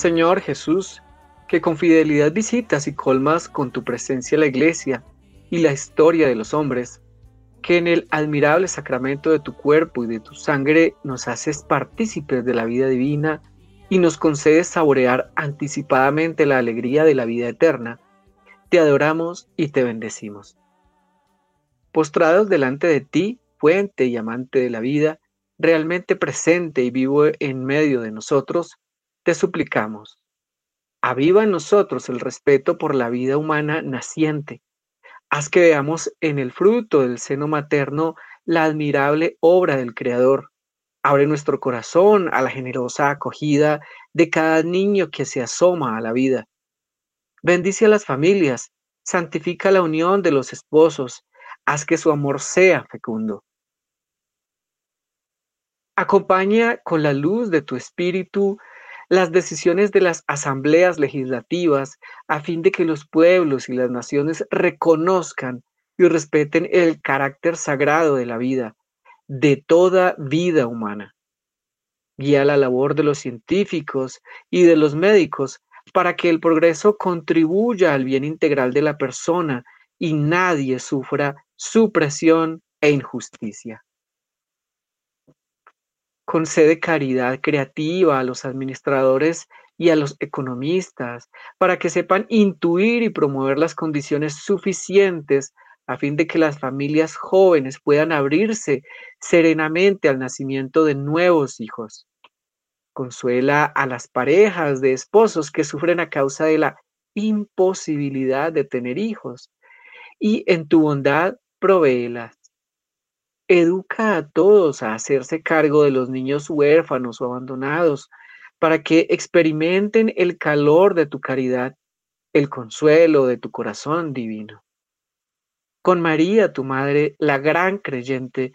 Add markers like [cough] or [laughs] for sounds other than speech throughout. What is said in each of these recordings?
Señor Jesús, que con fidelidad visitas y colmas con tu presencia la iglesia y la historia de los hombres, que en el admirable sacramento de tu cuerpo y de tu sangre nos haces partícipes de la vida divina y nos concedes saborear anticipadamente la alegría de la vida eterna, te adoramos y te bendecimos. Postrados delante de ti, fuente y amante de la vida, realmente presente y vivo en medio de nosotros, te suplicamos. Aviva en nosotros el respeto por la vida humana naciente. Haz que veamos en el fruto del seno materno la admirable obra del Creador. Abre nuestro corazón a la generosa acogida de cada niño que se asoma a la vida. Bendice a las familias, santifica la unión de los esposos, haz que su amor sea fecundo. Acompaña con la luz de tu espíritu las decisiones de las asambleas legislativas a fin de que los pueblos y las naciones reconozcan y respeten el carácter sagrado de la vida, de toda vida humana. Guía la labor de los científicos y de los médicos para que el progreso contribuya al bien integral de la persona y nadie sufra supresión e injusticia concede caridad creativa a los administradores y a los economistas para que sepan intuir y promover las condiciones suficientes a fin de que las familias jóvenes puedan abrirse serenamente al nacimiento de nuevos hijos. Consuela a las parejas de esposos que sufren a causa de la imposibilidad de tener hijos y en tu bondad provéelas educa a todos a hacerse cargo de los niños huérfanos o abandonados, para que experimenten el calor de tu caridad, el consuelo de tu corazón divino. Con María, tu madre, la gran creyente,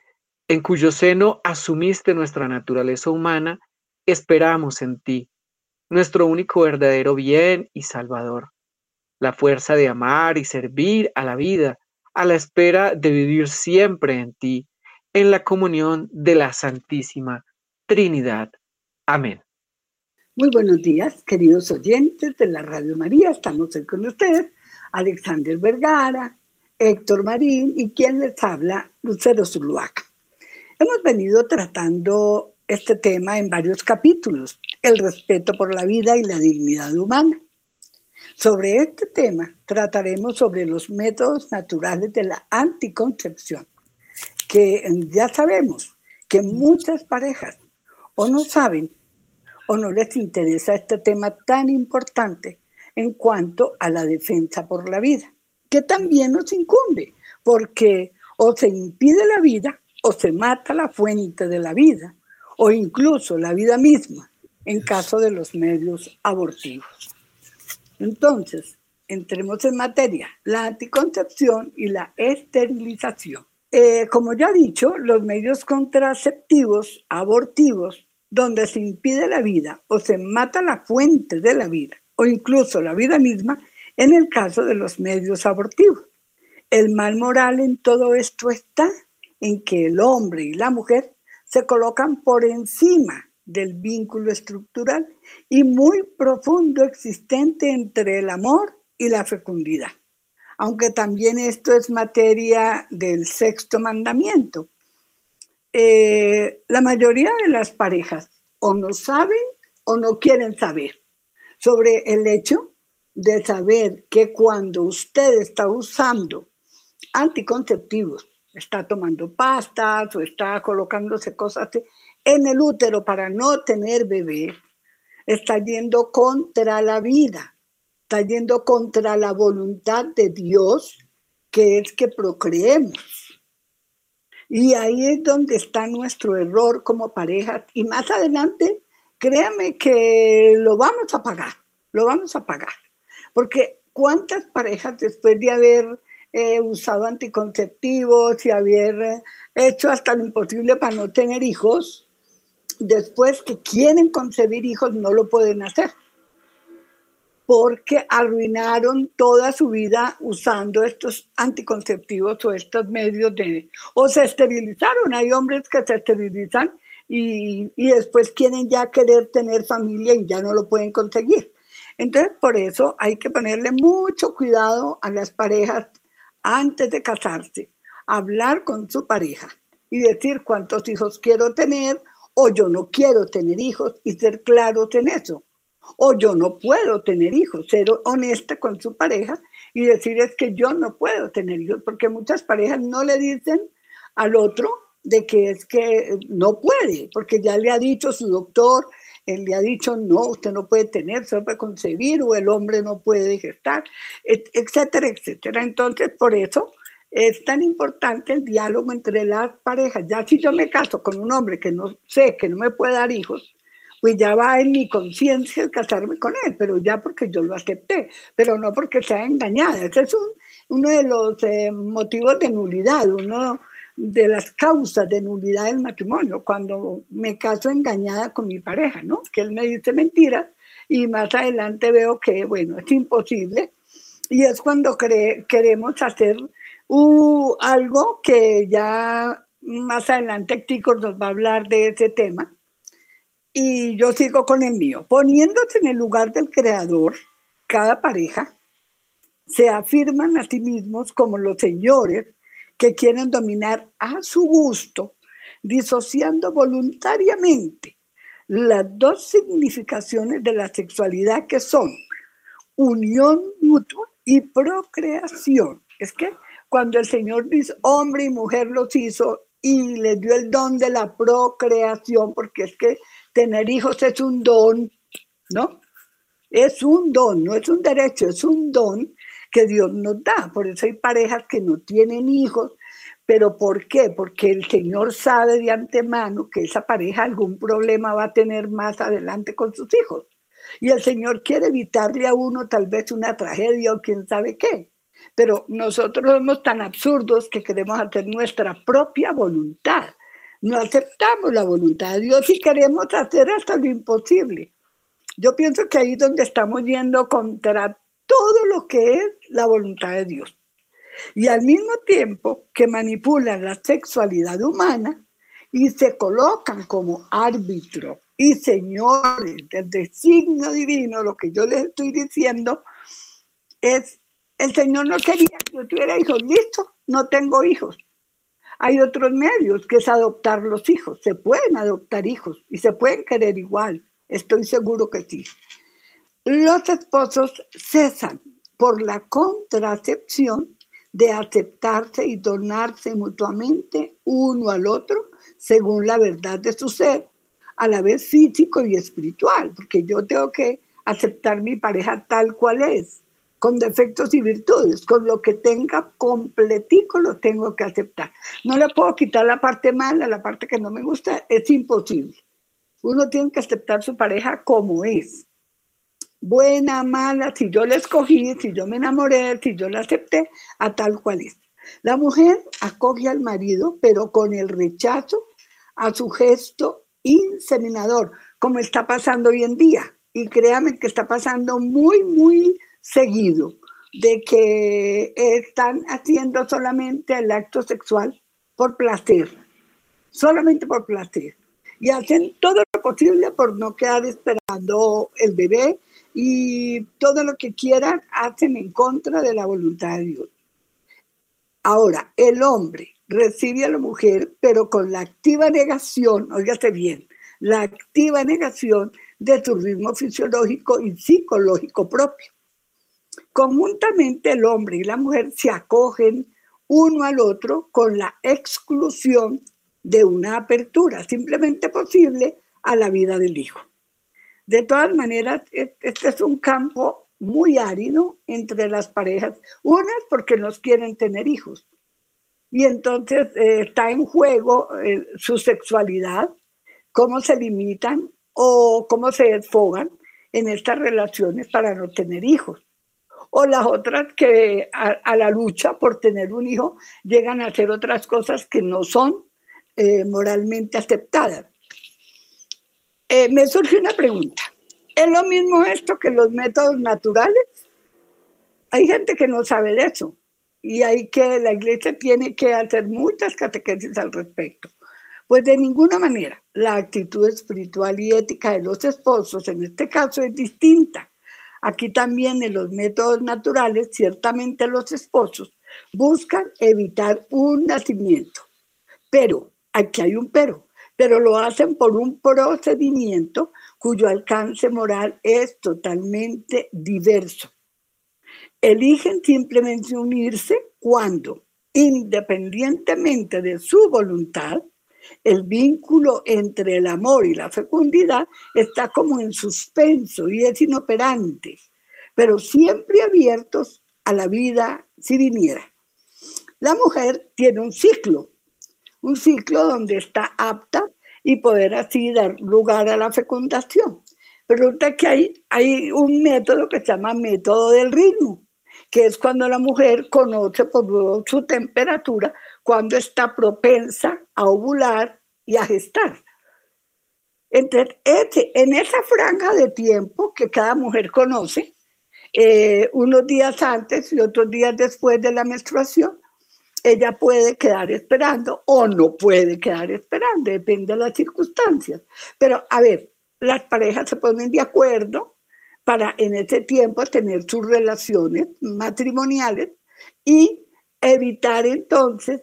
en cuyo seno asumiste nuestra naturaleza humana, esperamos en ti, nuestro único verdadero bien y salvador, la fuerza de amar y servir a la vida, a la espera de vivir siempre en ti en la comunión de la Santísima Trinidad. Amén. Muy buenos días, queridos oyentes de la Radio María. Estamos hoy con ustedes, Alexander Vergara, Héctor Marín y quien les habla, Lucero Zuluaga. Hemos venido tratando este tema en varios capítulos, el respeto por la vida y la dignidad humana. Sobre este tema trataremos sobre los métodos naturales de la anticoncepción que ya sabemos que muchas parejas o no saben o no les interesa este tema tan importante en cuanto a la defensa por la vida, que también nos incumbe, porque o se impide la vida o se mata la fuente de la vida, o incluso la vida misma, en caso de los medios abortivos. Entonces, entremos en materia, la anticoncepción y la esterilización. Eh, como ya he dicho, los medios contraceptivos abortivos, donde se impide la vida o se mata la fuente de la vida o incluso la vida misma, en el caso de los medios abortivos. El mal moral en todo esto está en que el hombre y la mujer se colocan por encima del vínculo estructural y muy profundo existente entre el amor y la fecundidad aunque también esto es materia del sexto mandamiento. Eh, la mayoría de las parejas o no saben o no quieren saber sobre el hecho de saber que cuando usted está usando anticonceptivos, está tomando pastas o está colocándose cosas en el útero para no tener bebé, está yendo contra la vida, está yendo contra la voluntad de Dios, que es que procreemos. Y ahí es donde está nuestro error como pareja. Y más adelante, créame que lo vamos a pagar, lo vamos a pagar. Porque cuántas parejas después de haber eh, usado anticonceptivos y haber eh, hecho hasta lo imposible para no tener hijos, después que quieren concebir hijos no lo pueden hacer porque arruinaron toda su vida usando estos anticonceptivos o estos medios de... o se esterilizaron. Hay hombres que se esterilizan y, y después quieren ya querer tener familia y ya no lo pueden conseguir. Entonces, por eso hay que ponerle mucho cuidado a las parejas antes de casarse, hablar con su pareja y decir cuántos hijos quiero tener o yo no quiero tener hijos y ser claros en eso o yo no puedo tener hijos, ser honesta con su pareja y decir es que yo no puedo tener hijos, porque muchas parejas no le dicen al otro de que es que no puede, porque ya le ha dicho su doctor, él le ha dicho, no, usted no puede tener, se puede concebir, o el hombre no puede gestar, etcétera, etcétera. Entonces, por eso es tan importante el diálogo entre las parejas. Ya si yo me caso con un hombre que no sé, que no me puede dar hijos, pues ya va en mi conciencia casarme con él, pero ya porque yo lo acepté, pero no porque sea engañada. Ese es uno de los eh, motivos de nulidad, uno de las causas de nulidad del matrimonio, cuando me caso engañada con mi pareja, ¿no? Que él me dice mentiras y más adelante veo que, bueno, es imposible. Y es cuando queremos hacer uh, algo que ya más adelante Tico nos va a hablar de ese tema, y yo sigo con el mío. Poniéndose en el lugar del creador, cada pareja se afirman a sí mismos como los señores que quieren dominar a su gusto, disociando voluntariamente las dos significaciones de la sexualidad que son unión mutua y procreación. Es que cuando el Señor dice hombre y mujer los hizo y les dio el don de la procreación, porque es que tener hijos es un don, ¿no? Es un don, no es un derecho, es un don que Dios nos da. Por eso hay parejas que no tienen hijos. ¿Pero por qué? Porque el Señor sabe de antemano que esa pareja algún problema va a tener más adelante con sus hijos. Y el Señor quiere evitarle a uno tal vez una tragedia o quién sabe qué. Pero nosotros somos tan absurdos que queremos hacer nuestra propia voluntad no aceptamos la voluntad de Dios y queremos hacer hasta lo imposible. Yo pienso que ahí es donde estamos yendo contra todo lo que es la voluntad de Dios. Y al mismo tiempo que manipulan la sexualidad humana y se colocan como árbitro y señores del designio divino, lo que yo les estoy diciendo es, el Señor no quería que yo tuviera hijos, listo, no tengo hijos. Hay otros medios que es adoptar los hijos. Se pueden adoptar hijos y se pueden querer igual. Estoy seguro que sí. Los esposos cesan por la contracepción de aceptarse y donarse mutuamente uno al otro según la verdad de su ser, a la vez físico y espiritual, porque yo tengo que aceptar mi pareja tal cual es con defectos y virtudes, con lo que tenga completico lo tengo que aceptar. No le puedo quitar la parte mala, la parte que no me gusta, es imposible. Uno tiene que aceptar su pareja como es. Buena, mala, si yo la escogí, si yo me enamoré, si yo la acepté, a tal cual es. La mujer acoge al marido, pero con el rechazo a su gesto inseminador, como está pasando hoy en día. Y créame que está pasando muy, muy seguido de que están haciendo solamente el acto sexual por placer, solamente por placer. Y hacen todo lo posible por no quedar esperando el bebé y todo lo que quieran hacen en contra de la voluntad de Dios. Ahora, el hombre recibe a la mujer, pero con la activa negación, óigase bien, la activa negación de su ritmo fisiológico y psicológico propio. Conjuntamente el hombre y la mujer se acogen uno al otro con la exclusión de una apertura simplemente posible a la vida del hijo. De todas maneras, este es un campo muy árido entre las parejas. Unas porque no quieren tener hijos. Y entonces eh, está en juego eh, su sexualidad, cómo se limitan o cómo se desfogan en estas relaciones para no tener hijos. O las otras que a, la lucha por tener un hijo llegan a hacer otras cosas que no son eh, moralmente aceptadas. me surge una pregunta. ¿Es lo mismo esto que los métodos naturales? Hay gente que no sabe de eso y hay que, la iglesia tiene que hacer muchas catequesis al respecto. Pues de ninguna manera la actitud espiritual y ética de los esposos en este caso es distinta. Aquí también en los métodos naturales, ciertamente los esposos buscan evitar un nacimiento. Pero, aquí hay un pero, pero lo hacen por un procedimiento cuyo alcance moral es totalmente diverso. Eligen simplemente unirse cuando, independientemente de su voluntad, el vínculo entre el amor y la fecundidad está como en suspenso y es inoperante, pero siempre abiertos a la vida si viniera. La mujer tiene un ciclo, un ciclo donde está apta y poder así dar lugar a la fecundación. Resulta que hay, hay un método que se llama método del ritmo, que es cuando la mujer conoce por su temperatura cuando está propensa a ovular y a gestar. Entonces, en esa franja de tiempo que cada mujer conoce, eh, unos días antes y otros días después de la menstruación, ella puede quedar esperando o no puede quedar esperando, depende de las circunstancias. Pero a ver, las parejas se ponen de acuerdo para en ese tiempo tener sus relaciones matrimoniales y evitar entonces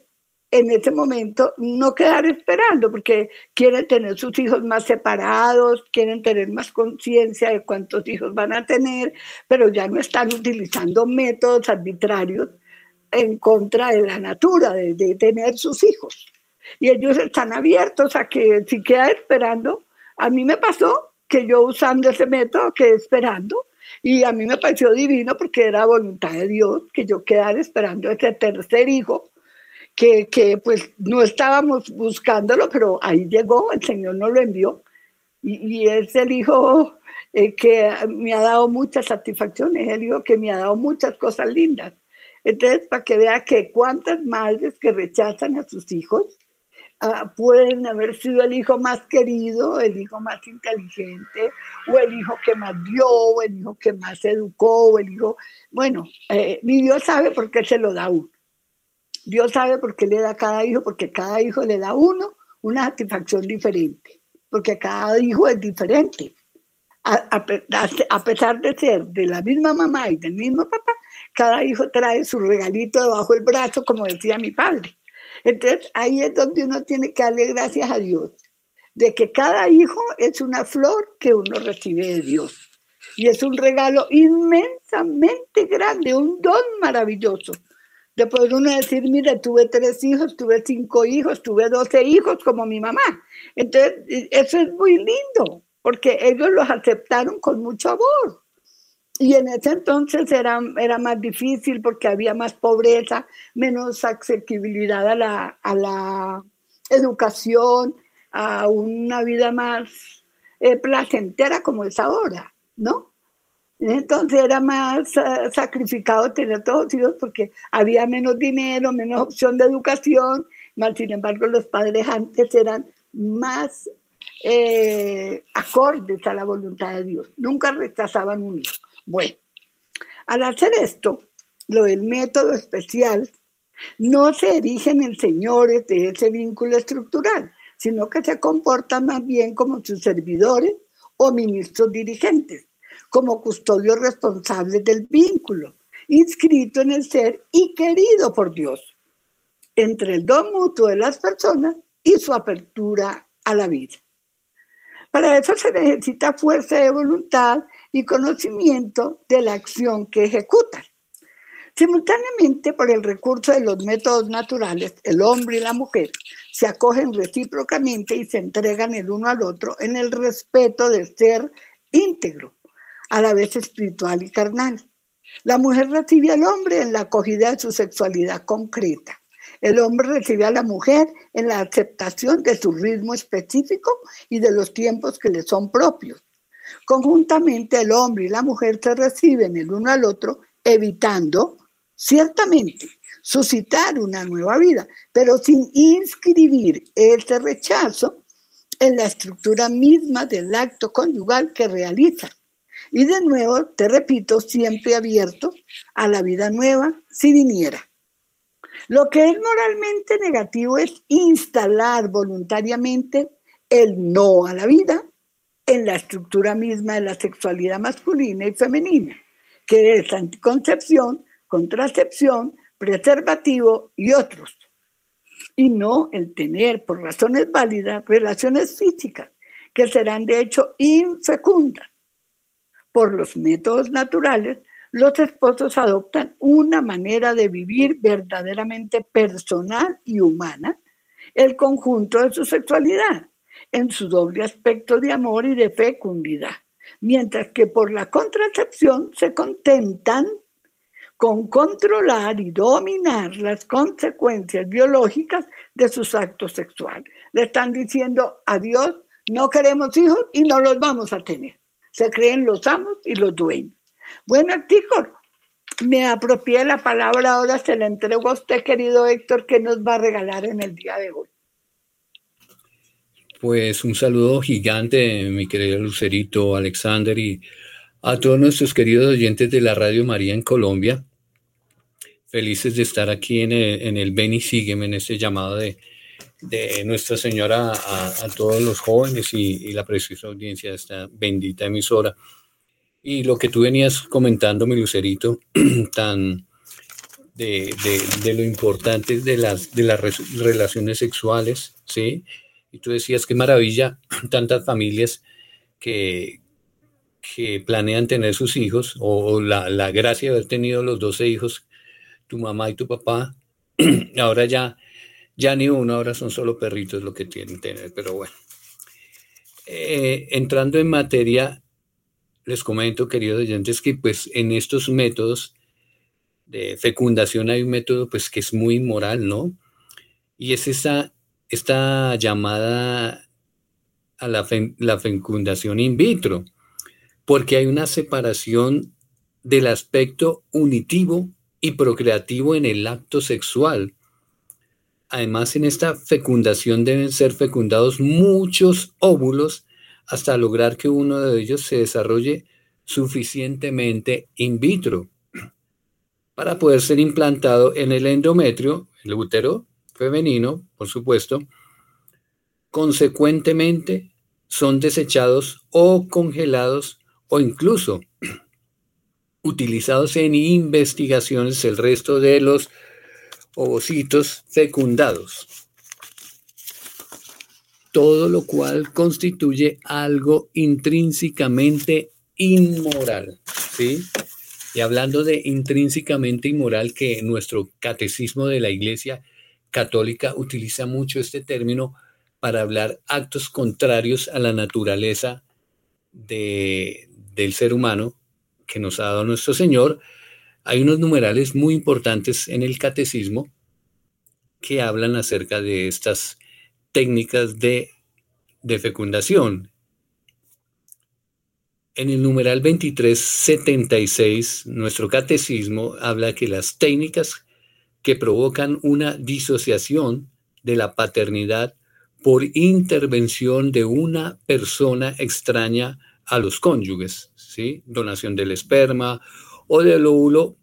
en ese momento no quedar esperando, porque quieren tener sus hijos más separados, quieren tener más conciencia de cuántos hijos van a tener, pero ya no están utilizando métodos arbitrarios en contra de la natura, de, tener sus hijos. Y ellos están abiertos a que si queda esperando, a mí me pasó que yo usando ese método quedé esperando y a mí me pareció divino porque era voluntad de Dios que yo quedara esperando ese tercer hijo que, que pues no estábamos buscándolo, pero ahí llegó, el Señor nos lo envió y, y es el hijo eh, que me ha dado muchas satisfacciones, el hijo que me ha dado muchas cosas lindas. Entonces, para que vea que cuántas madres que rechazan a sus hijos ah, pueden haber sido el hijo más querido, el hijo más inteligente, o el hijo que más dio, o el hijo que más educó, o el hijo, bueno, eh, ni Dios sabe por qué se lo da uno. Dios sabe por qué le da a cada hijo, porque cada hijo le da a uno una satisfacción diferente, porque cada hijo es diferente. a pesar de ser de la misma mamá y del mismo papá, cada hijo trae su regalito debajo del brazo, como decía mi padre. Entonces ahí es donde uno tiene que darle gracias a Dios, de que cada hijo es una flor que uno recibe de Dios. Y es un regalo inmensamente grande, un don maravilloso. De uno decir, mire, tuve tres hijos, tuve cinco hijos, tuve doce hijos como mi mamá. Entonces, eso es muy lindo, porque ellos los aceptaron con mucho amor. Y en ese entonces era, era más difícil porque había más pobreza, menos accesibilidad a la, a la educación, a una vida más eh, placentera como es ahora, ¿no? Entonces era más eh, sacrificado tener todos los hijos porque había menos dinero, menos opción de educación, más sin embargo los padres antes eran más eh, acordes a la voluntad de Dios, nunca rechazaban un hijo. Bueno, al hacer esto, lo del método especial, no se erigen en señores de ese vínculo estructural, sino que se comportan más bien como sus servidores o ministros dirigentes, como custodios responsables del vínculo, inscrito en el ser y querido por Dios, entre el don mutuo de las personas y su apertura a la vida. Para eso se necesita fuerza de voluntad y conocimiento de la acción que ejecutan. Simultáneamente, por el recurso de los métodos naturales, el hombre y la mujer se acogen recíprocamente y se entregan el uno al otro en el respeto del ser íntegro, a la vez espiritual y carnal. La mujer recibe al hombre en la acogida de su sexualidad concreta. El hombre recibe a la mujer en la aceptación de su ritmo específico y de los tiempos que le son propios. Conjuntamente el hombre y la mujer se reciben el uno al otro, evitando, ciertamente, suscitar una nueva vida, pero sin inscribir ese rechazo en la estructura misma del acto conyugal que realiza. Y de nuevo, te repito, siempre abierto a la vida nueva si viniera. Lo que es moralmente negativo es instalar voluntariamente el no a la vida en la estructura misma de la sexualidad masculina y femenina, que es anticoncepción, contracepción, preservativo y otros. Y no el tener, por razones válidas, relaciones físicas, que serán de hecho infecundas. Por los métodos naturales, los esposos adoptan una manera de vivir verdaderamente personal y humana el conjunto de su sexualidad, en su doble aspecto de amor y de fecundidad, mientras que por la contracepción se contentan con controlar y dominar las consecuencias biológicas de sus actos sexuales. Le están diciendo a Dios, no queremos hijos y no los vamos a tener. Se creen los amos y los dueños. Bueno, Tícor, me apropié la palabra, ahora se la entrego a usted, querido Héctor, que nos va a regalar en el día de hoy. Pues un saludo gigante, mi querido Lucerito, Alexander y a todos nuestros queridos oyentes de la Radio María en Colombia. Felices de estar aquí en el, en y Sígueme, en este llamado de, Nuestra Señora a, todos los jóvenes y, la preciosa audiencia de esta bendita emisora. Y lo que tú venías comentando, mi Lucerito, [clears throat] tan de, lo importante de las, de las relaciones sexuales, ¿sí? Y tú decías, qué maravilla, [clears throat] tantas familias que, que planean tener sus hijos, o, la, la, gracia de haber tenido los 12 hijos, tu mamá y tu papá, [clears throat] ahora ya, ya ni uno, ahora son solo perritos lo que tienen tener, pero bueno. Eh, entrando en materia, les comento, queridos oyentes, que pues en estos métodos de fecundación hay un método pues que es muy moral, ¿no? Y es esa esta llamada a la, la fecundación in vitro, porque hay una separación del aspecto unitivo y procreativo en el acto sexual. Además, en esta fecundación deben ser fecundados muchos óvulos hasta lograr que uno de ellos se desarrolle suficientemente in vitro para poder ser implantado en el endometrio, el útero, femenino, por supuesto, consecuentemente son desechados o congelados o incluso [clears throat] utilizados en investigaciones el resto de los ovocitos fecundados. Todo lo cual constituye algo intrínsecamente inmoral, ¿sí? Y hablando de intrínsecamente inmoral, que nuestro catecismo de la Iglesia católica utiliza mucho este término para hablar actos contrarios a la naturaleza de, del ser humano que nos ha dado nuestro Señor. Hay unos numerales muy importantes en el catecismo que hablan acerca de estas técnicas de, fecundación. En el numeral 2376, nuestro catecismo habla que las técnicas que provocan una disociación de la paternidad por intervención de una persona extraña a los cónyuges, ¿sí? Donación del esperma o del óvulo,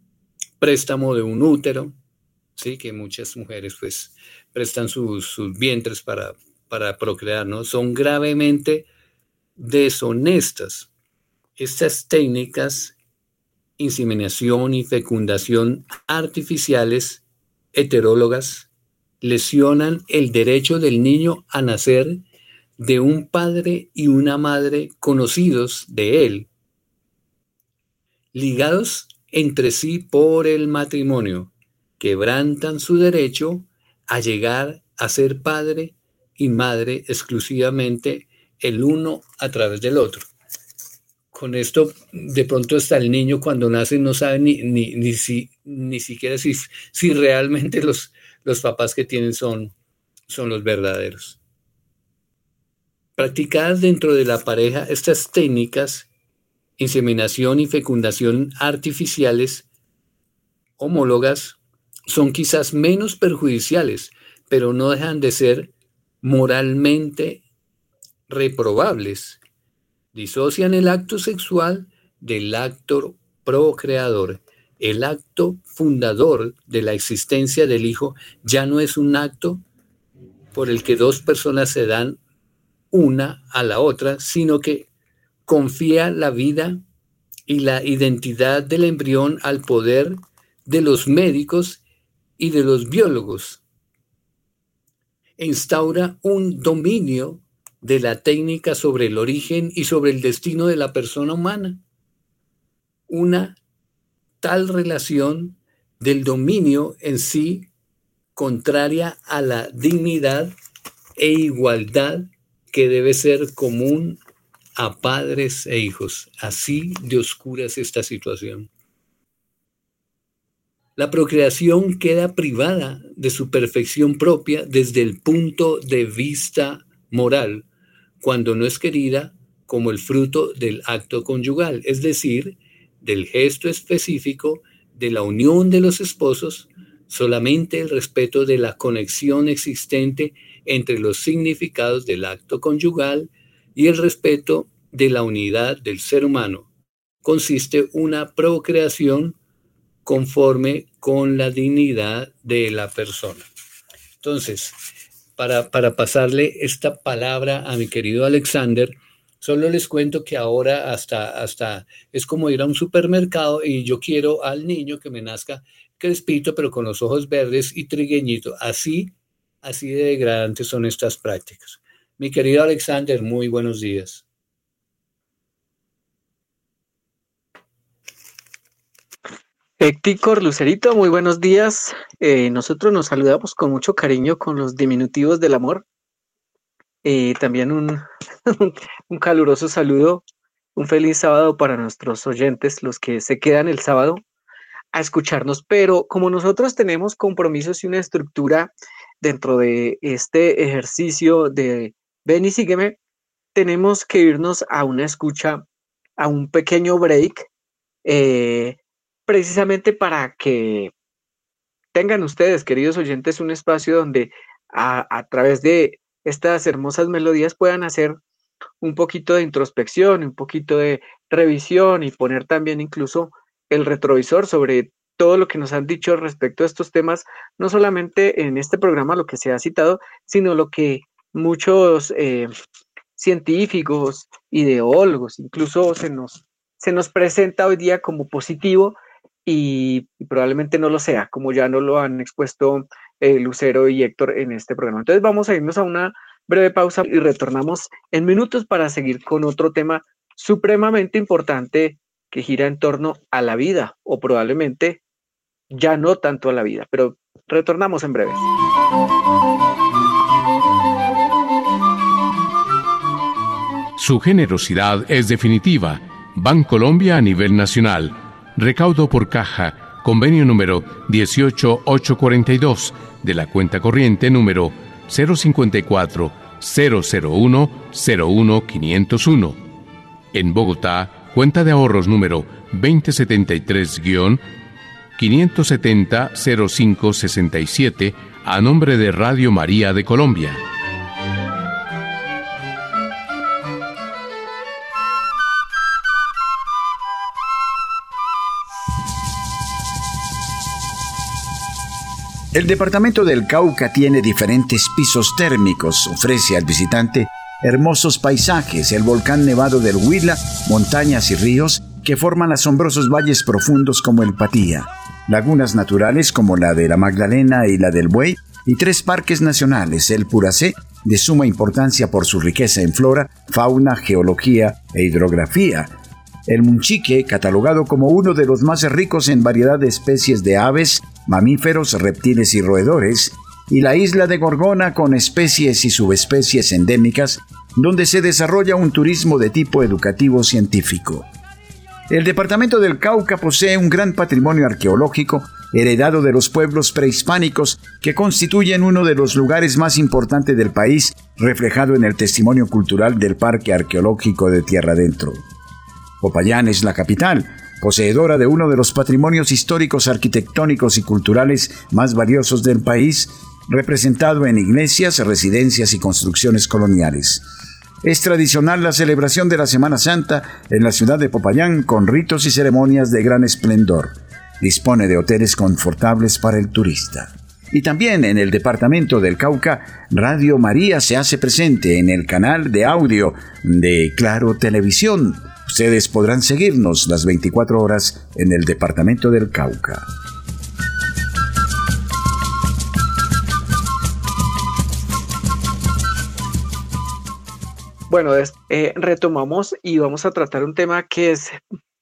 préstamo de un útero, ¿sí? Que muchas mujeres pues prestan sus, vientres para, para procrear, ¿no? Son gravemente deshonestas. Estas técnicas, inseminación y fecundación artificiales, heterólogas lesionan el derecho del niño a nacer de un padre y una madre conocidos de él, ligados entre sí por el matrimonio, quebrantan su derecho a llegar a ser padre y madre exclusivamente el uno a través del otro. con esto, de pronto hasta el niño cuando nace no sabe ni, ni, ni, si, ni siquiera si, si realmente los, los papás que tienen son, son los verdaderos. Practicadas dentro de la pareja, estas técnicas, inseminación y fecundación artificiales, homólogas, son quizás menos perjudiciales, pero no dejan de ser moralmente reprobables. Disocian el acto sexual del acto procreador. El acto fundador de la existencia del hijo ya no es un acto por el que dos personas se dan una a la otra, sino que confía la vida y la identidad del embrión al poder de los médicos y de los biólogos. Instaura un dominio de la técnica sobre el origen y sobre el destino de la persona humana. Una tal relación del dominio en sí contraria a la dignidad e igualdad que debe ser común a padres e hijos. Así de oscura es esta situación. La procreación queda privada de su perfección propia desde el punto de vista moral, cuando no es querida como el fruto del acto conyugal, es decir, del gesto específico de la unión de los esposos, solamente el respeto de la conexión existente entre los significados del acto conyugal y el respeto de la unidad del ser humano. Consiste una procreación conforme con la dignidad de la persona. Entonces, para, para pasarle esta palabra a mi querido Alexander, solo les cuento que ahora hasta, hasta es como ir a un supermercado y yo quiero al niño que me nazca crespito, pero con los ojos verdes y trigueñito. Así, así de degradantes son estas prácticas. Mi querido Alexander, muy buenos días. Héctor Lucerito, muy buenos días. Eh, nosotros nos saludamos con mucho cariño con los diminutivos del amor. Eh, también [laughs] un, un caluroso saludo, un feliz sábado para nuestros oyentes, los que se quedan el sábado a escucharnos. Pero como nosotros tenemos compromisos y una estructura dentro de este ejercicio de ven y sígueme, tenemos que irnos a una escucha, a un pequeño break. Eh, precisamente para que tengan ustedes, queridos oyentes, un espacio donde a, través de estas hermosas melodías puedan hacer un poquito de introspección, un poquito de revisión y poner también incluso el retrovisor sobre todo lo que nos han dicho respecto a estos temas, no solamente en este programa lo que se ha citado, sino lo que muchos eh, científicos, ideólogos, incluso se nos, se nos presenta hoy día como positivo y, probablemente no lo sea, como ya no lo han expuesto eh, Lucero y Héctor en este programa. Entonces vamos a irnos a una breve pausa y retornamos en minutos para seguir con otro tema supremamente importante que gira en torno a la vida o probablemente ya no tanto a la vida, pero retornamos en breve. Su generosidad es definitiva. Colombia a nivel nacional recaudo por caja, convenio número 18842 de la cuenta corriente número 054 001 01501. En Bogotá, cuenta de ahorros número 2073-570-0567 a nombre de Radio María de Colombia. El departamento del Cauca tiene diferentes pisos térmicos, ofrece al visitante hermosos paisajes, el volcán nevado del Huila, montañas y ríos que forman asombrosos valles profundos como el Patía, lagunas naturales como la de la Magdalena y la del Buey, y tres parques nacionales, el Puracé, de suma importancia por su riqueza en flora, fauna, geología e hidrografía, el Munchique, catalogado como uno de los más ricos en variedad de especies de aves, mamíferos, reptiles y roedores, y la isla de Gorgona con especies y subespecies endémicas donde se desarrolla un turismo de tipo educativo científico. El departamento del Cauca posee un gran patrimonio arqueológico heredado de los pueblos prehispánicos que constituyen uno de los lugares más importantes del país, reflejado en el testimonio cultural del Parque Arqueológico de Tierra Adentro. Popayán es la capital, poseedora de uno de los patrimonios históricos arquitectónicos y culturales más valiosos del país, representado en iglesias, residencias y construcciones coloniales. Es tradicional la celebración de la Semana Santa en la ciudad de Popayán con ritos y ceremonias de gran esplendor. Dispone de hoteles confortables para el turista. Y también en el departamento del Cauca, Radio María se hace presente en el canal de audio de Claro Televisión. Ustedes podrán seguirnos las 24 horas en el departamento del Cauca. Bueno, eh, retomamos y vamos a tratar un tema que es,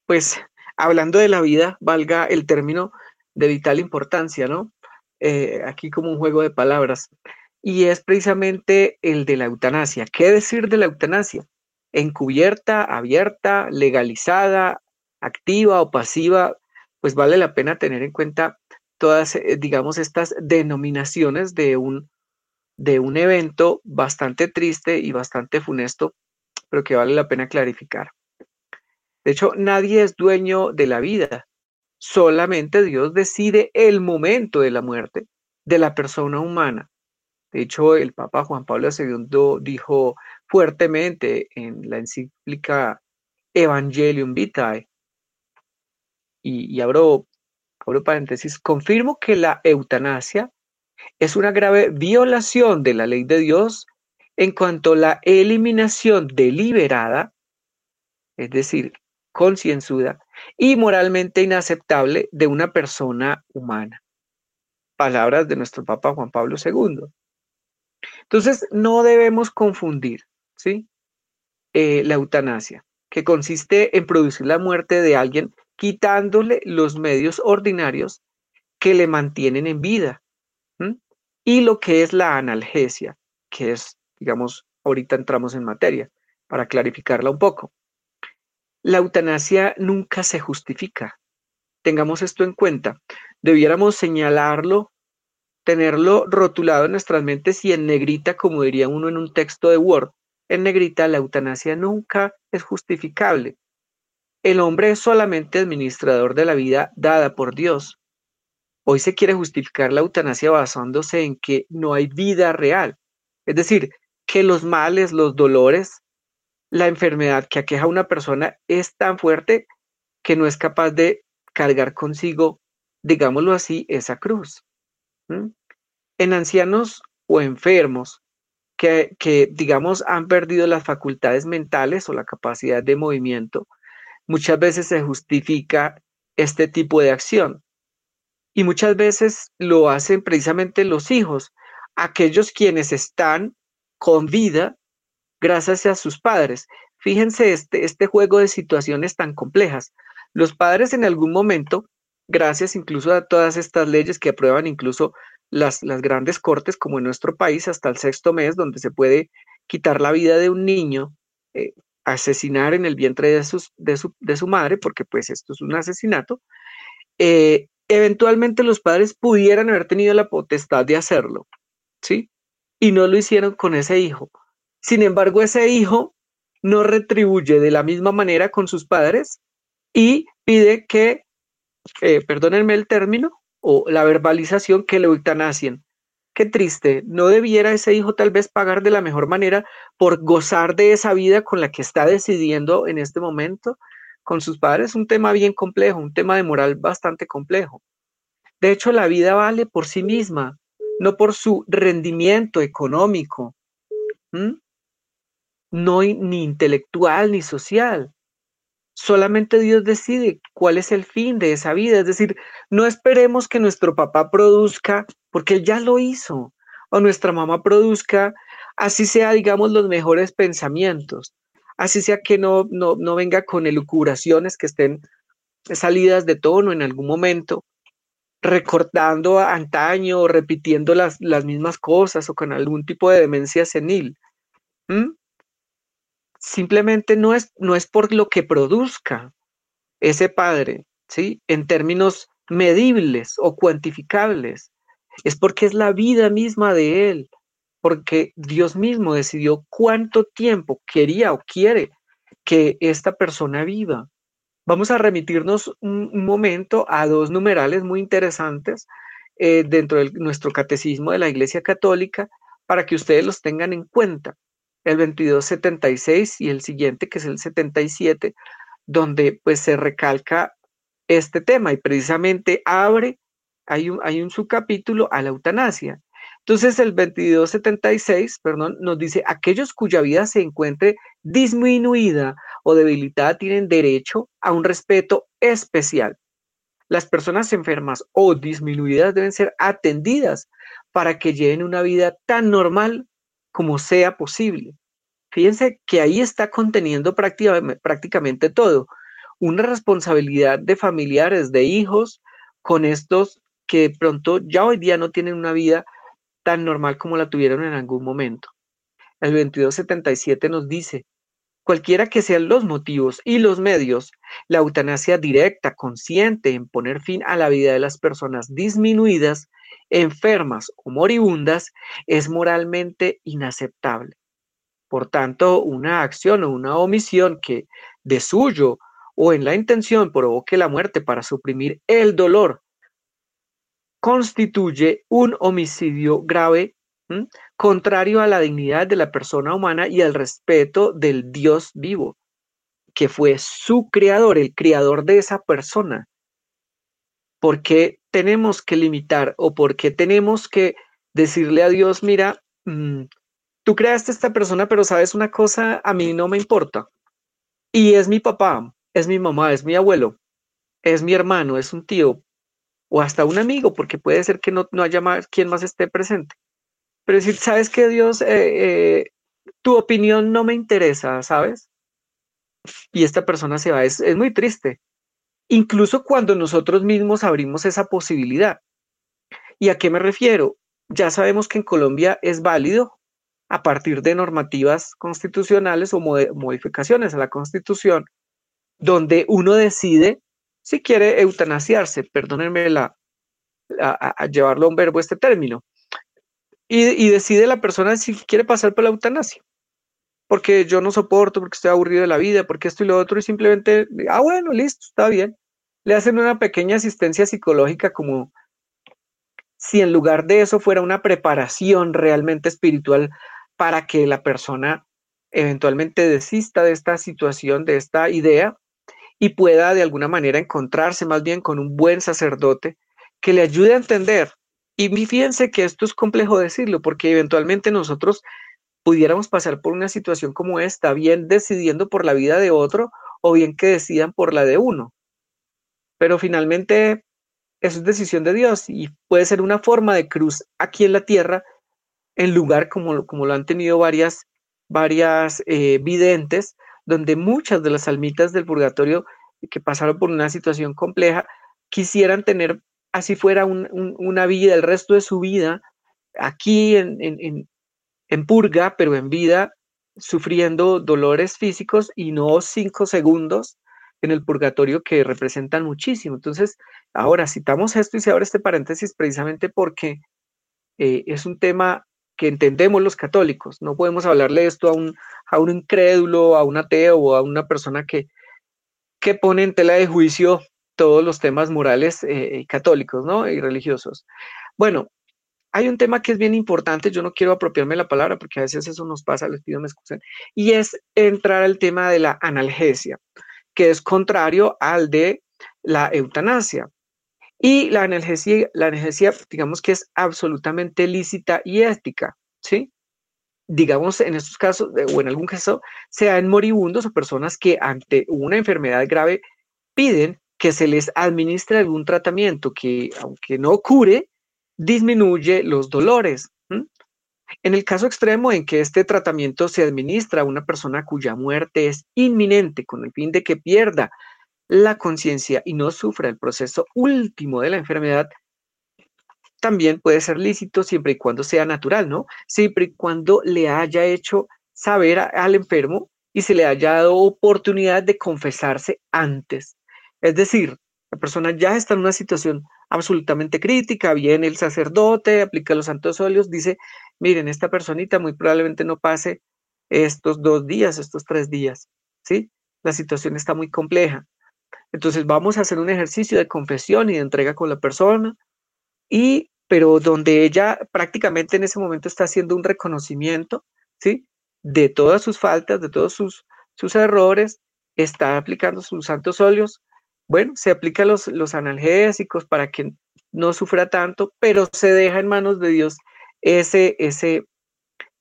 pues, hablando de la vida, valga el término de vital importancia, ¿no? Eh, aquí como un juego de palabras. Y es precisamente el de la eutanasia. ¿Qué decir de la eutanasia? Encubierta, abierta, legalizada, activa o pasiva, pues vale la pena tener en cuenta todas, eh, digamos, estas denominaciones de un de un evento bastante triste y bastante funesto, pero que vale la pena clarificar. De hecho, nadie es dueño de la vida, solamente Dios decide el momento de la muerte de la persona humana. De hecho, el Papa Juan Pablo II dijo fuertemente en la encíclica Evangelium Vitae, y, abro, abro paréntesis, confirmo que la eutanasia es una grave violación de la ley de Dios en cuanto a la eliminación deliberada, es decir, concienzuda y moralmente inaceptable de una persona humana. Palabras de nuestro Papa Juan Pablo II. Entonces, no debemos confundir, ¿sí? Eh, la eutanasia, que consiste en producir la muerte de alguien quitándole los medios ordinarios que le mantienen en vida, y lo que es la analgesia, que es, digamos, ahorita entramos en materia, para clarificarla un poco. La eutanasia nunca se justifica. Tengamos esto en cuenta. Debiéramos señalarlo, tenerlo rotulado en nuestras mentes y en negrita, como diría uno en un texto de Word. En negrita, la eutanasia nunca es justificable. El hombre es solamente administrador de la vida dada por Dios. Hoy se quiere justificar la eutanasia basándose en que no hay vida real. Es decir, que los males, los dolores, la enfermedad que aqueja a una persona es tan fuerte que no es capaz de cargar consigo, digámoslo así, esa cruz. En ancianos o enfermos que, digamos, han perdido las facultades mentales o la capacidad de movimiento, muchas veces se justifica este tipo de acción. Y muchas veces lo hacen precisamente los hijos, aquellos quienes están con vida gracias a sus padres. Fíjense este, este juego de situaciones tan complejas. Los padres en algún momento, gracias incluso a todas estas leyes que aprueban incluso las, las grandes cortes, como en nuestro país, hasta el sexto mes, donde se puede quitar la vida de un niño, eh, asesinar en el vientre de, sus, de, su, de, su, madre, porque pues esto es un asesinato, eh, eventualmente los padres pudieran haber tenido la potestad de hacerlo, ¿sí? Y no lo hicieron con ese hijo. Sin embargo, ese hijo no retribuye de la misma manera con sus padres y pide que, eh, perdónenme el término, o la verbalización, que le eutanasien. Qué triste, no debiera ese hijo tal vez pagar de la mejor manera por gozar de esa vida con la que está decidiendo en este momento con sus padres un tema bien complejo, un tema de moral bastante complejo. De hecho, la vida vale por sí misma, no por su rendimiento económico, no ni intelectual ni social. Solamente Dios decide cuál es el fin de esa vida. Es decir, no esperemos que nuestro papá produzca, porque él ya lo hizo, o nuestra mamá produzca, así sea, digamos, los mejores pensamientos así sea que no, no, venga con elucubraciones que estén salidas de tono en algún momento, recortando antaño o repitiendo las, las, mismas cosas o con algún tipo de demencia senil. Simplemente no es, no es por lo que produzca ese padre, ¿sí? En términos medibles o cuantificables, es porque es la vida misma de él, porque Dios mismo decidió cuánto tiempo quería o quiere que esta persona viva. Vamos a remitirnos un, momento a dos numerales muy interesantes eh, dentro de nuestro catecismo de la Iglesia Católica para que ustedes los tengan en cuenta. El 2276 y el siguiente, que es el 77, donde pues se recalca este tema y precisamente abre, hay un, hay un subcapítulo a la eutanasia. Entonces el 2276, perdón, nos dice, aquellos cuya vida se encuentre disminuida o debilitada tienen derecho a un respeto especial. Las personas enfermas o disminuidas deben ser atendidas para que lleven una vida tan normal como sea posible. Fíjense que ahí está conteniendo prácticamente, todo. Una responsabilidad de familiares, de hijos, con estos que pronto ya hoy día no tienen una vida tan normal como la tuvieron en algún momento. El 2277 nos dice, cualquiera que sean los motivos y los medios, la eutanasia directa, consciente en poner fin a la vida de las personas disminuidas, enfermas o moribundas, es moralmente inaceptable. Por tanto, una acción o una omisión que de suyo o en la intención provoque la muerte para suprimir el dolor constituye un homicidio grave, contrario a la dignidad de la persona humana y al respeto del Dios vivo, que fue su creador, el creador de esa persona. ¿Por qué tenemos que limitar o por qué tenemos que decirle a Dios, mira, mm, tú creaste esta persona, pero sabes una cosa, a mí no me importa. Y es mi papá, es mi mamá, es mi abuelo, es mi hermano, es un tío, o hasta un amigo, porque puede ser que no, haya más, quien más esté presente. Pero decir, sabes que Dios, eh, eh, tu opinión no me interesa, ¿sabes? Y esta persona se va, es muy triste. Incluso cuando nosotros mismos abrimos esa posibilidad. ¿Y a qué me refiero? Ya sabemos que en Colombia es válido a partir de normativas constitucionales o modificaciones a la constitución, donde uno decide si quiere eutanasiarse, perdónenme la, a, llevarlo a un verbo este término, y, decide la persona si quiere pasar por la eutanasia, porque yo no soporto, porque estoy aburrido de la vida, porque esto y lo otro, y simplemente, ah, bueno, listo, está bien. Le hacen una pequeña asistencia psicológica como si en lugar de eso fuera una preparación realmente espiritual para que la persona eventualmente desista de esta situación, de esta idea, y pueda de alguna manera encontrarse más bien con un buen sacerdote que le ayude a entender. Y fíjense que esto es complejo decirlo, porque eventualmente nosotros pudiéramos pasar por una situación como esta, bien decidiendo por la vida de otro o bien que decidan por la de uno. Pero finalmente eso es decisión de Dios y puede ser una forma de cruz aquí en la tierra, en lugar como, como lo han tenido varias, varias eh, videntes, donde muchas de las almitas del purgatorio que pasaron por una situación compleja quisieran tener así fuera una vida, el resto de su vida aquí en, en, purga, pero en vida, sufriendo dolores físicos y no cinco segundos en el purgatorio que representan muchísimo. Entonces, ahora citamos esto y se abre este paréntesis precisamente porque eh, es un tema que entendemos los católicos. No podemos hablarle esto a un, a un incrédulo, a un ateo o a una persona que, que pone en tela de juicio todos los temas morales eh, católicos ¿no? y religiosos. Bueno, hay un tema que es bien importante, yo no quiero apropiarme la palabra porque a veces eso nos pasa, les pido me excusen, y es entrar al tema de la analgesia, que es contrario al de la eutanasia. Y la analgesia, la analgesia, digamos que es absolutamente lícita y ética, ¿sí? Digamos, en estos casos, o en algún caso, sean moribundos o personas que ante una enfermedad grave piden que se les administre algún tratamiento que, aunque no cure, disminuye los dolores. En el caso extremo en que este tratamiento se administra a una persona cuya muerte es inminente con el fin de que pierda la conciencia y no sufra el proceso último de la enfermedad, también puede ser lícito siempre y cuando sea natural, ¿no? Siempre y cuando le haya hecho saber al enfermo y se le haya dado oportunidad de confesarse antes. Es decir, la persona ya está en una situación absolutamente crítica, viene el sacerdote, aplica los santos óleos, dice, miren, esta personita muy probablemente no pase estos dos días, estos tres días, ¿sí? La situación está muy compleja. Entonces vamos a hacer un ejercicio de confesión y de entrega con la persona, y, pero donde ella prácticamente en ese momento está haciendo un reconocimiento, ¿sí? De todas sus faltas, de todos sus, sus errores, está aplicando sus santos óleos. Bueno, se aplica los, los analgésicos para que no sufra tanto, pero se deja en manos de Dios ese, ese,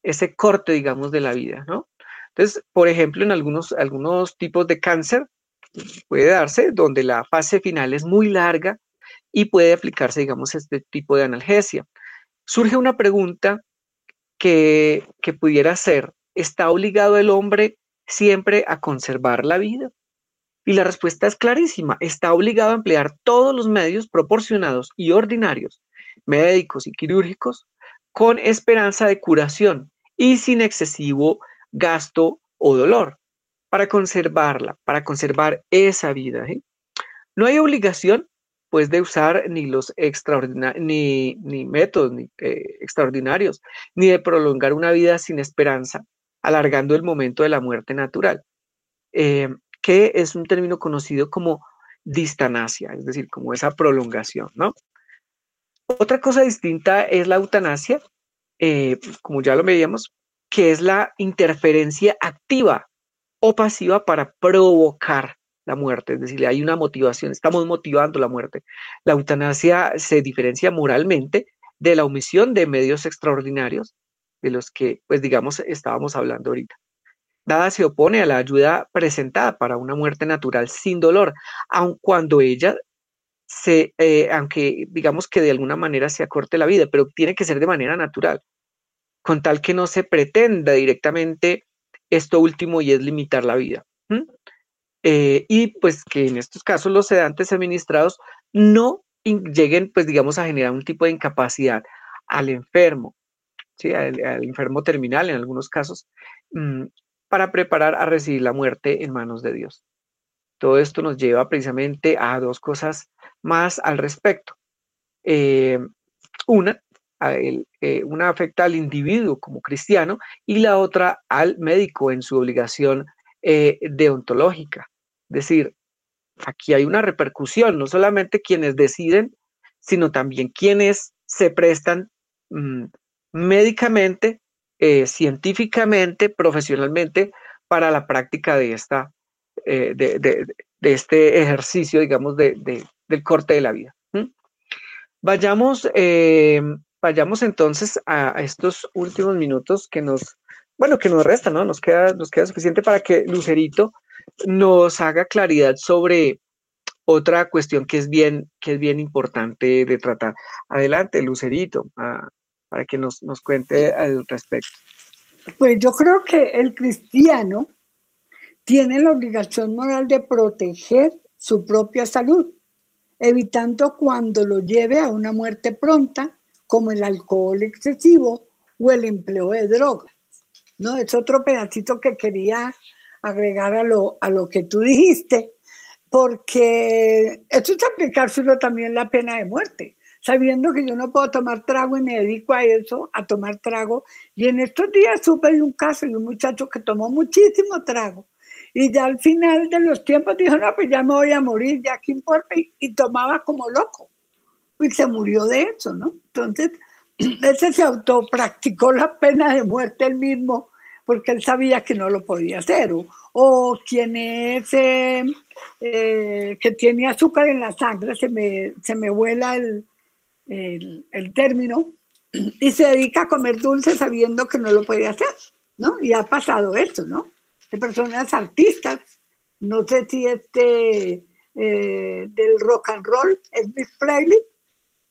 ese corte, digamos, de la vida, ¿no? Entonces, por ejemplo, en algunos, algunos tipos de cáncer puede darse donde la fase final es muy larga y puede aplicarse, digamos, este tipo de analgesia. Surge una pregunta que, que pudiera ser, ¿está obligado el hombre siempre a conservar la vida? Y la respuesta es clarísima, está obligado a emplear todos los medios proporcionados y ordinarios, médicos y quirúrgicos, con esperanza de curación y sin excesivo gasto o dolor para conservarla, para conservar esa vida. ¿eh? No hay obligación, pues, de usar ni los extraordinarios, ni, ni, métodos ni, eh, extraordinarios, ni de prolongar una vida sin esperanza, alargando el momento de la muerte natural, eh, que es un término conocido como distanasia, es decir, como esa prolongación, ¿no? Otra cosa distinta es la eutanasia, eh, como ya lo veíamos, que es la interferencia activa o pasiva para provocar la muerte, es decir, hay una motivación, estamos motivando la muerte. La eutanasia se diferencia moralmente de la omisión de medios extraordinarios, de los que, pues digamos, estábamos hablando ahorita. Nada se opone a la ayuda presentada para una muerte natural sin dolor, aun cuando ella se, eh, aunque digamos que de alguna manera se acorte la vida, pero tiene que ser de manera natural, con tal que no se pretenda directamente esto último y es limitar la vida. Eh, y pues que en estos casos los sedantes administrados no lleguen, pues digamos, a generar un tipo de incapacidad al enfermo, ¿sí? al, enfermo terminal en algunos casos, mm, para preparar a recibir la muerte en manos de Dios. Todo esto nos lleva precisamente a dos cosas más al respecto. Eh, una, eh, una afecta al individuo como cristiano y la otra al médico en su obligación eh, deontológica. Es decir, aquí hay una repercusión, no solamente quienes deciden, sino también quienes se prestan mm, médicamente eh, científicamente, profesionalmente, para la práctica de, esta, eh, de, este ejercicio, digamos, del corte de la vida. Vayamos, eh, vayamos entonces a, estos últimos minutos que nos, bueno, que nos restan, ¿no? Nos queda, nos queda suficiente para que Lucerito nos haga claridad sobre otra cuestión que es bien, que es bien importante de tratar. Adelante, Lucerito. Para que nos, nos cuente al respecto. Pues yo creo que el cristiano tiene la obligación moral de proteger su propia salud, evitando cuando lo lleve a una muerte pronta, como el alcohol excesivo o el empleo de drogas. ¿no? Es otro pedacito que quería agregar a lo, a lo que tú dijiste, porque esto es aplicárselo también la pena de muerte sabiendo que yo no puedo tomar trago y me dedico a eso, a tomar trago. Y en estos días supe de un caso de un muchacho que tomó muchísimo trago. Y ya al final de los tiempos dijo, no, pues ya me voy a morir, ya qué importa. Y, tomaba como loco. Y se murió de eso, ¿no? Entonces, [clears throat] ese se autopracticó la pena de muerte él mismo porque él sabía que no lo podía hacer. O, quien es, eh, eh, que tiene azúcar en la sangre, se me, se me vuela el, el, término, y se dedica a comer dulce sabiendo que no lo puede hacer, ¿no? Y ha pasado eso, ¿no? De personas artistas, no sé si este eh, del rock and roll, Elvis Presley,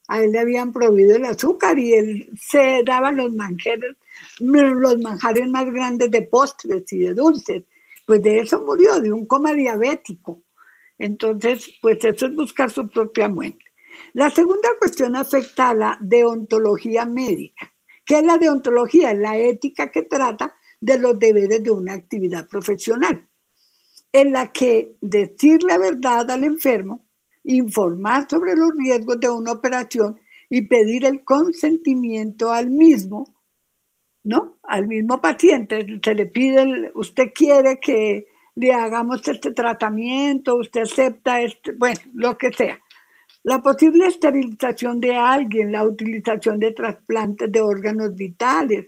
a él le habían prohibido el azúcar y él se daba los manjares, los manjares más grandes de postres y de dulces. Pues de eso murió, de un coma diabético. Entonces, pues eso es buscar su propia muerte. La segunda cuestión afecta a la deontología médica. ¿Qué es la deontología? Es la ética que trata de los deberes de una actividad profesional, en la que decir la verdad al enfermo, informar sobre los riesgos de una operación y pedir el consentimiento al mismo, ¿no? Al mismo paciente. Se le pide, usted quiere que le hagamos este tratamiento, usted acepta este, bueno, lo que sea. La posible esterilización de alguien, la utilización de trasplantes de órganos vitales,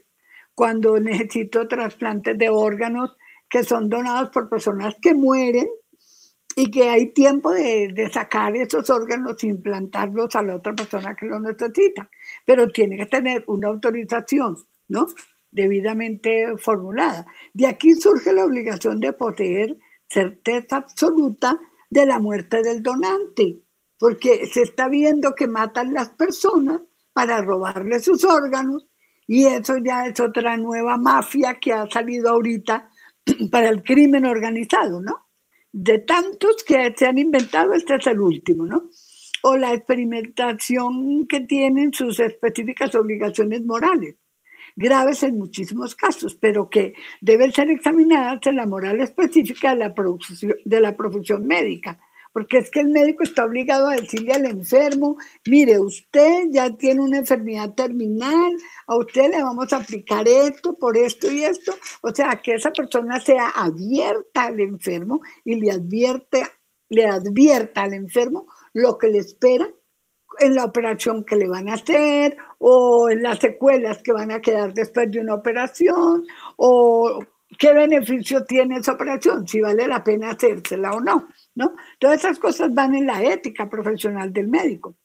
cuando necesito trasplantes de órganos que son donados por personas que mueren y que hay tiempo de, sacar esos órganos e implantarlos a la otra persona que lo necesita. Pero tiene que tener una autorización, ¿no? Debidamente formulada. De aquí surge la obligación de poseer certeza absoluta de la muerte del donante, porque se está viendo que matan las personas para robarle sus órganos y eso ya es otra nueva mafia que ha salido ahorita [clears throat] para el crimen organizado, ¿no? de tantos que se han inventado, este es el último, ¿no? O la experimentación que tienen sus específicas obligaciones morales, graves en muchísimos casos, pero que deben ser examinadas en la moral específica de la, de la profesión médica porque es que el médico está obligado a decirle al enfermo, mire, usted ya tiene una enfermedad terminal, a usted le vamos a aplicar esto por esto y esto, o sea, que esa persona sea abierta al enfermo y le advierte, le advierta al enfermo lo que le espera en la operación que le van a hacer o en las secuelas que van a quedar después de una operación o qué beneficio tiene esa operación, si vale la pena hacérsela o no. ¿No? Todas esas cosas van en la ética profesional del médico.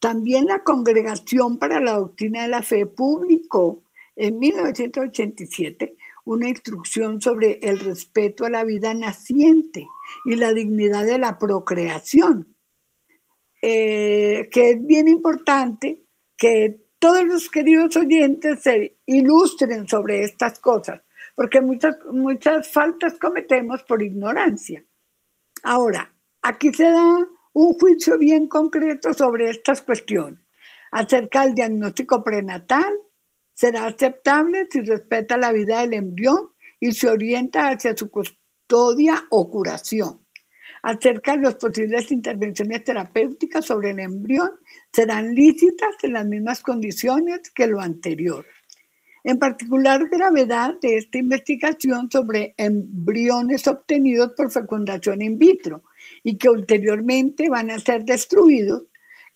También la Congregación para la Doctrina de la Fe publicó en 1987 una instrucción sobre el respeto a la vida naciente y la dignidad de la procreación, eh, que es bien importante que todos los queridos oyentes se ilustren sobre estas cosas, porque muchas, muchas faltas cometemos por ignorancia. Ahora, aquí se da un juicio bien concreto sobre estas cuestiones. Acerca del diagnóstico prenatal, será aceptable si respeta la vida del embrión y se orienta hacia su custodia o curación. Acerca de las posibles intervenciones terapéuticas sobre el embrión, serán lícitas en las mismas condiciones que lo anterior. En particular, gravedad de esta investigación sobre embriones obtenidos por fecundación in vitro y que ulteriormente van a ser destruidos,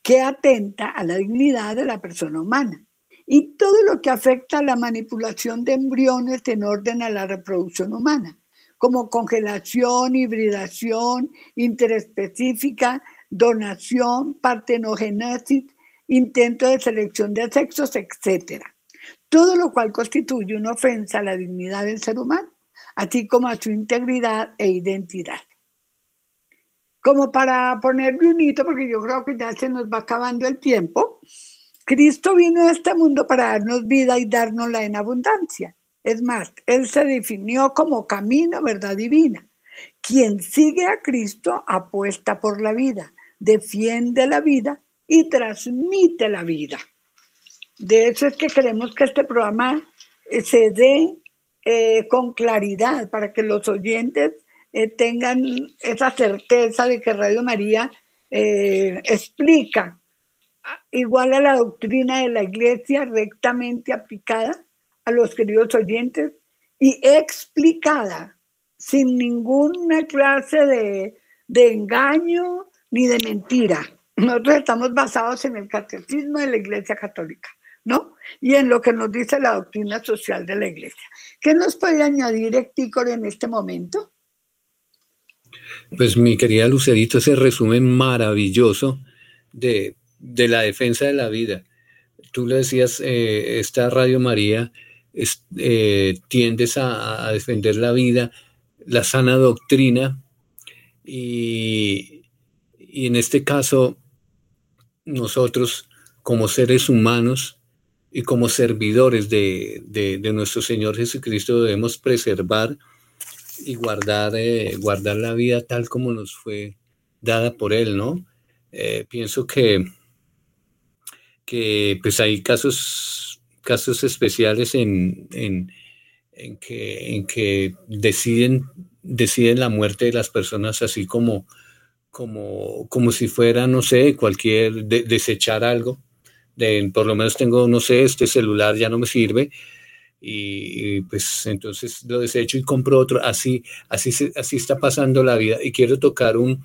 que atenta a la dignidad de la persona humana. Y todo lo que afecta a la manipulación de embriones en orden a la reproducción humana, como congelación, hibridación, interespecífica, donación, partenogénesis, intento de selección de sexos, etcétera todo lo cual constituye una ofensa a la dignidad del ser humano, así como a su integridad e identidad. Como para ponerle un hito, porque yo creo que ya se nos va acabando el tiempo, Cristo vino a este mundo para darnos vida y dárnosla en abundancia. Es más, Él se definió como camino, verdad divina. Quien sigue a Cristo apuesta por la vida, defiende la vida y transmite la vida. De hecho es que queremos que este programa eh, se dé eh, con claridad para que los oyentes eh, tengan esa certeza de que Radio María explica igual a la doctrina de la iglesia rectamente aplicada a los queridos oyentes y explicada sin ninguna clase de, de engaño ni de mentira. Nosotros estamos basados en el catecismo de la Iglesia Católica. Y en lo que nos dice la doctrina social de la Iglesia. ¿Qué nos puede añadir Ectícor en este momento? Pues mi querida Lucerito, ese resumen maravilloso de, la defensa de la vida. Tú le decías, eh, esta Radio María eh, tiendes a, defender la vida, la sana doctrina, y, y en este caso, nosotros como seres humanos y como servidores de, nuestro Señor Jesucristo debemos preservar y guardar, eh, guardar la vida tal como nos fue dada por Él, ¿no? Eh, pienso que, que pues hay casos, casos especiales en, en que, en que deciden, deciden la muerte de las personas así como, como, como si fuera, no sé, cualquier, desechar algo. Por lo menos tengo, no sé, este celular ya no me sirve, y, pues entonces lo desecho y compro otro. Así, así, así está pasando la vida. Y quiero tocar un,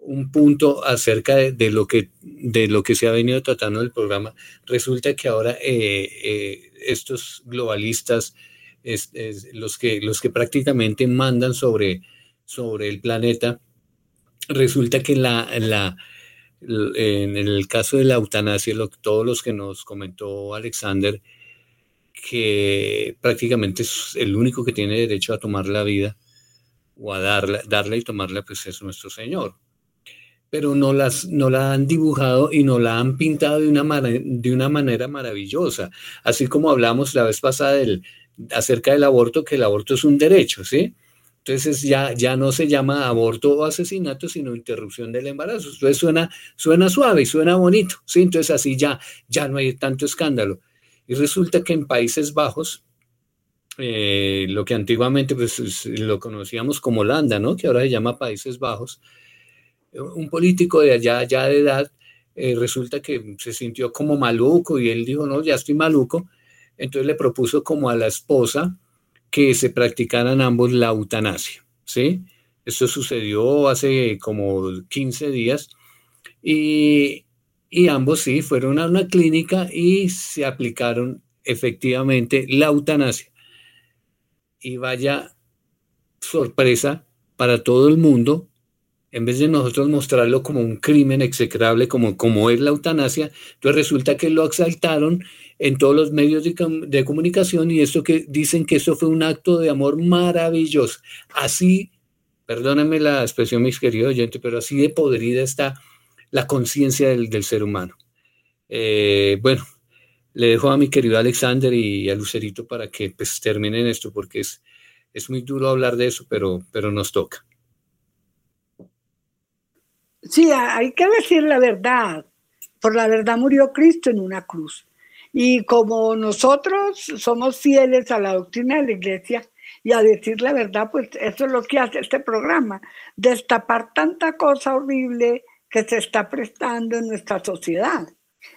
un punto acerca de, lo que, de lo que se ha venido tratando el programa. Resulta que ahora eh, eh, estos globalistas, es, los, que, los que prácticamente mandan sobre, sobre el planeta, resulta que la, la, en el caso de la eutanasia, todos los que nos comentó Alexander, que prácticamente es el único que tiene derecho a tomar la vida o a darla, darla y tomarla, pues es nuestro Señor. Pero no, las, no la han dibujado y no la han pintado de una, de una manera maravillosa. Así como hablamos la vez pasada del, acerca del aborto, que el aborto es un derecho, ¿sí? Entonces ya, ya no se llama aborto o asesinato, sino interrupción del embarazo. Entonces suena, suena suave y suena bonito, ¿sí? Entonces así ya, ya no hay tanto escándalo. Y resulta que en Países Bajos, eh, lo que antiguamente pues, lo conocíamos como Holanda, ¿no? que ahora se llama Países Bajos, un político de allá, ya de edad, eh, resulta que se sintió como maluco y él dijo, no, ya estoy maluco. Entonces le propuso como a la esposa que se practicaran ambos la eutanasia, ¿sí? Esto sucedió hace como 15 días y y ambos sí fueron a una clínica y se aplicaron efectivamente la eutanasia. Y vaya sorpresa para todo el mundo, en vez de nosotros mostrarlo como un crimen execrable, como, como es la eutanasia, entonces resulta que lo exaltaron en todos los medios de, comunicación y esto que dicen que eso fue un acto de amor maravilloso. Así, perdónenme la expresión, mis queridos oyentes, pero así de podrida está la conciencia del, ser humano. Eh, bueno, le dejo a mi querido Alexander y a Lucerito para que pues, terminen esto, porque es, es muy duro hablar de eso, pero, pero nos toca. Sí, hay que decir la verdad. Por la verdad murió Cristo en una cruz. Y como nosotros somos fieles a la doctrina de la iglesia y a decir la verdad, pues eso es lo que hace este programa, destapar tanta cosa horrible que se está prestando en nuestra sociedad.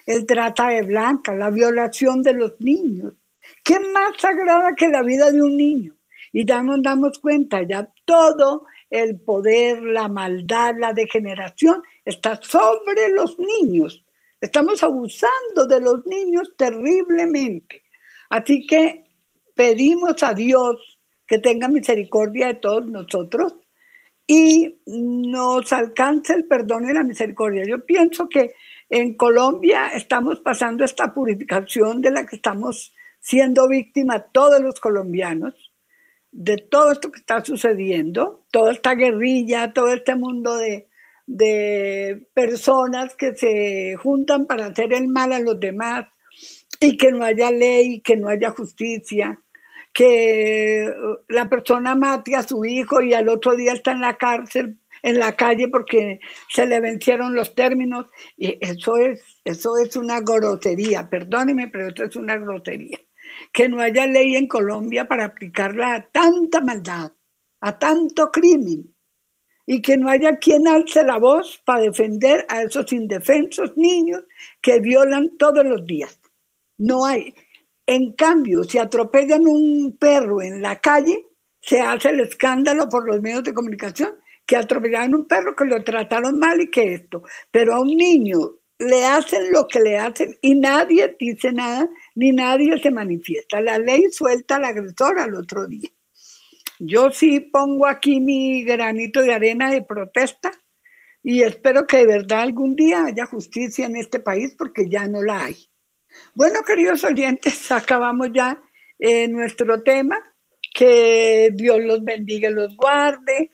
El trata de blanca, la violación de los niños. ¿Qué más sagrada que la vida de un niño? Y ya nos damos cuenta, ya todo el poder, la maldad, la degeneración está sobre los niños. Estamos abusando de los niños terriblemente. Así que pedimos a Dios que tenga misericordia de todos nosotros y nos alcance el perdón y la misericordia. Yo pienso que en Colombia estamos pasando esta purificación de la que estamos siendo víctimas todos los colombianos, de todo esto que está sucediendo, toda esta guerrilla, todo este mundo de, de personas que se juntan para hacer el mal a los demás y que no haya ley, que no haya justicia que la persona mate a su hijo y al otro día está en la cárcel, en la calle porque se le vencieron los términos. Y eso es, eso es una grosería, perdóneme, pero eso es una grosería. Que no haya ley en Colombia para aplicarla a tanta maldad, a tanto crimen, y que no haya quien alce la voz para defender a esos indefensos niños que violan todos los días. No hay. En cambio, si atropellan un perro en la calle, se hace el escándalo por los medios de comunicación que atropellaron un perro, que lo trataron mal y que esto. Pero a un niño le hacen lo que le hacen y nadie dice nada, ni nadie se manifiesta. La ley suelta al agresor al otro día. Yo sí pongo aquí mi granito de arena de protesta y espero que de verdad algún día haya justicia en este país porque ya no la hay. Bueno, queridos oyentes, [laughs] acabamos ya eh, nuestro tema. Que Dios los bendiga y los guarde.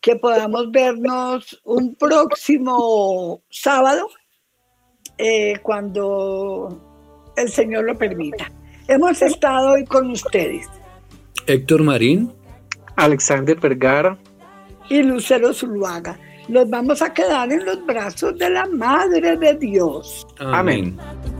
Que podamos vernos un próximo sábado eh, cuando el Señor lo permita. Hemos estado hoy con ustedes. Héctor Marín. Alexander Vergara. Y Lucero Zuluaga. Los vamos a quedar en los brazos de la Madre de Dios. Amén. Amén.